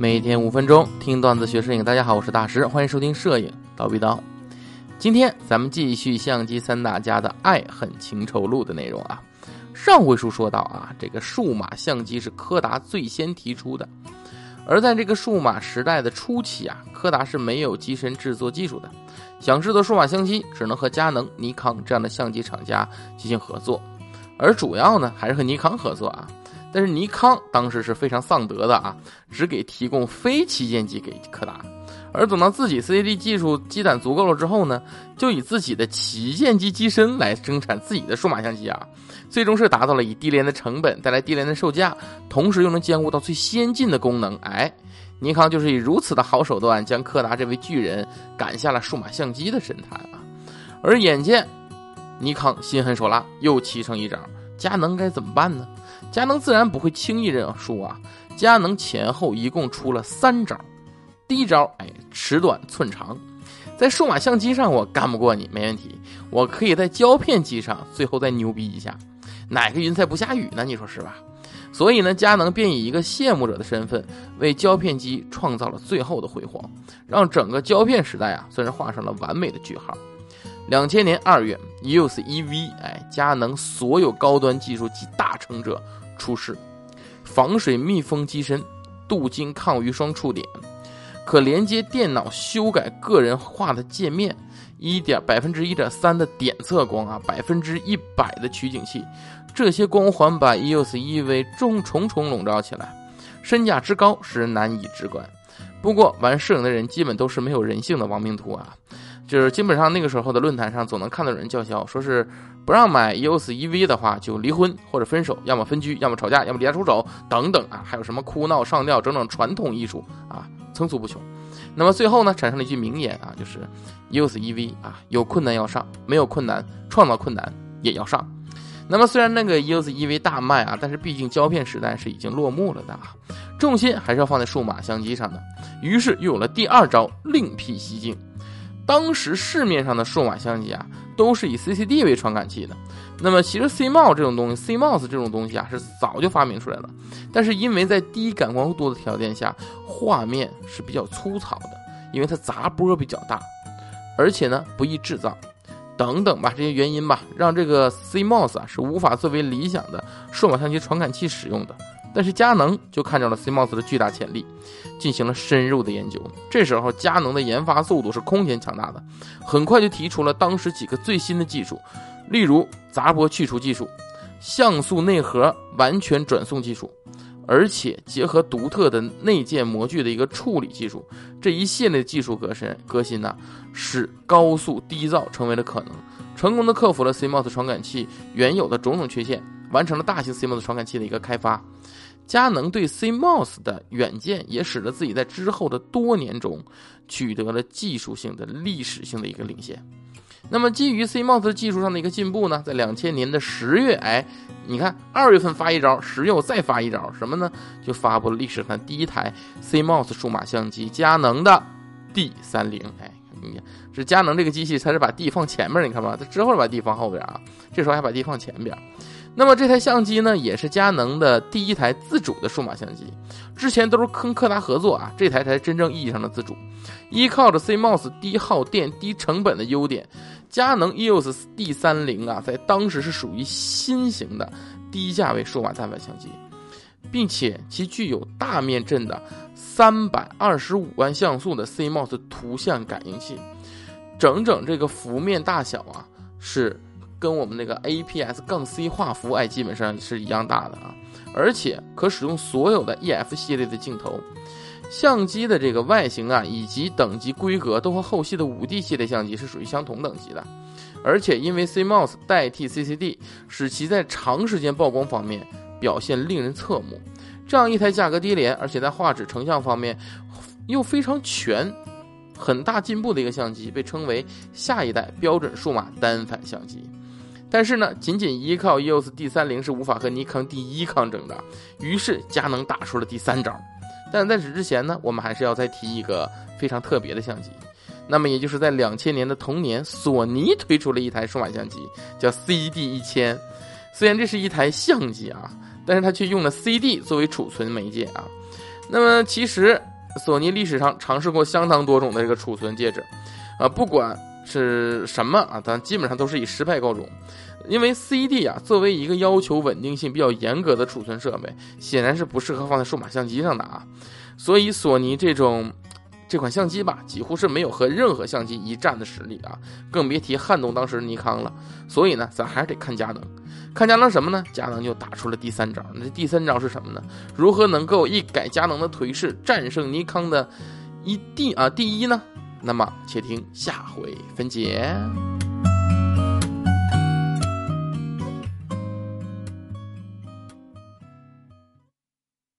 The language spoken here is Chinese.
每天五分钟听段子学摄影，大家好，我是大师，欢迎收听摄影叨逼叨。今天咱们继续相机三大家的爱恨情仇录的内容啊。上回书说到啊，这个数码相机是柯达最先提出的，而在这个数码时代的初期啊，柯达是没有机身制作技术的，想制作数码相机只能和佳能、尼康这样的相机厂家进行合作，而主要呢还是和尼康合作啊。但是尼康当时是非常丧德的啊，只给提供非旗舰机给柯达，而等到自己 CCD 技术积攒足够了之后呢，就以自己的旗舰机机身来生产自己的数码相机啊，最终是达到了以低廉的成本带来低廉的售价，同时又能兼顾到最先进的功能。哎，尼康就是以如此的好手段将柯达这位巨人赶下了数码相机的神坛啊，而眼见尼康心狠手辣又齐成一掌，佳能该怎么办呢？佳能自然不会轻易认输啊！佳能前后一共出了三招，第一招，哎，尺短寸长，在数码相机上我干不过你，没问题，我可以在胶片机上最后再牛逼一下，哪个云彩不下雨呢？你说是吧？所以呢，佳能便以一个羡慕者的身份，为胶片机创造了最后的辉煌，让整个胶片时代啊，算是画上了完美的句号。两千年二月，EOS EV，哎，佳能所有高端技术集大成者出世，防水密封机身，镀金抗鱼双触点，可连接电脑修改个人化的界面，一点百分之一点三的点测光啊，百分之一百的取景器，这些光环把 EOS EV 重重重笼罩起来，身价之高使人难以直观。不过玩摄影的人基本都是没有人性的亡命徒啊。就是基本上那个时候的论坛上，总能看到有人叫嚣，说是不让买 EOS EV 的话就离婚或者分手，要么分居，要么吵架，要么离家出走等等啊，还有什么哭闹上吊，整整传统艺术啊，层出不穷。那么最后呢，产生了一句名言啊，就是 EOS EV 啊，有困难要上，没有困难创造困难也要上。那么虽然那个 EOS EV 大卖啊，但是毕竟胶片时代是已经落幕了的啊，重心还是要放在数码相机上的。于是又有了第二招，另辟蹊径。当时市面上的数码相机啊，都是以 CCD 为传感器的。那么其实 CMOS 这种东西，CMOS 这种东西啊，是早就发明出来了。但是因为在低感光度的条件下，画面是比较粗糙的，因为它杂波比较大，而且呢不易制造，等等吧，这些原因吧，让这个 CMOS 啊是无法作为理想的数码相机传感器使用的。但是佳能就看到了 CMOS 的巨大潜力，进行了深入的研究。这时候佳能的研发速度是空前强大的，很快就提出了当时几个最新的技术，例如杂波去除技术、像素内核完全转送技术，而且结合独特的内建模具的一个处理技术。这一系列技术革新革新呢，使高速低噪成为了可能，成功的克服了 CMOS 传感器原有的种种缺陷，完成了大型 CMOS 传感器的一个开发。佳能对 CMOS 的远见，也使得自己在之后的多年中取得了技术性的、历史性的一个领先。那么，基于 CMOS 技术上的一个进步呢，在两千年的十月，哎，你看二月份发一招，十月我再发一招，什么呢？就发布了历史上第一台 CMOS 数码相机——佳能的 D 三零。哎，你看，是佳能这个机器，它是把 D 放前面，你看吧，它之后把 D 放后边啊，这时候还把 D 放前边。那么这台相机呢，也是佳能的第一台自主的数码相机，之前都是跟柯达合作啊，这台才真正意义上的自主。依靠着 CMOS 低耗电、低成本的优点，佳能 EOS D30 啊，在当时是属于新型的低价位数码单反相机，并且其具有大面阵的三百二十五万像素的 CMOS 图像感应器，整整这个幅面大小啊是。跟我们那个 APS 杠 C 画幅哎，基本上是一样大的啊，而且可使用所有的 EF 系列的镜头，相机的这个外形啊以及等级规格都和后期的五 D 系列相机是属于相同等级的，而且因为 CMOS 代替 CCD，使其在长时间曝光方面表现令人侧目。这样一台价格低廉，而且在画质成像方面又非常全，很大进步的一个相机，被称为下一代标准数码单反相机。但是呢，仅仅依靠 EOS D30 是无法和尼康 D 一抗争的。于是佳能打出了第三招。但在此之前呢，我们还是要再提一个非常特别的相机。那么也就是在两千年的同年，索尼推出了一台数码相机，叫 CD1000。虽然这是一台相机啊，但是它却用了 CD 作为储存媒介啊。那么其实索尼历史上尝试过相当多种的这个储存介质，啊，不管是什么啊，咱基本上都是以失败告终。因为 CD 啊，作为一个要求稳定性比较严格的储存设备，显然是不适合放在数码相机上的啊。所以索尼这种这款相机吧，几乎是没有和任何相机一战的实力啊，更别提撼动当时尼康了。所以呢，咱还是得看佳能。看佳能什么呢？佳能就打出了第三招。那第三招是什么呢？如何能够一改佳能的颓势，战胜尼康的一第啊第一呢？那么且听下回分解。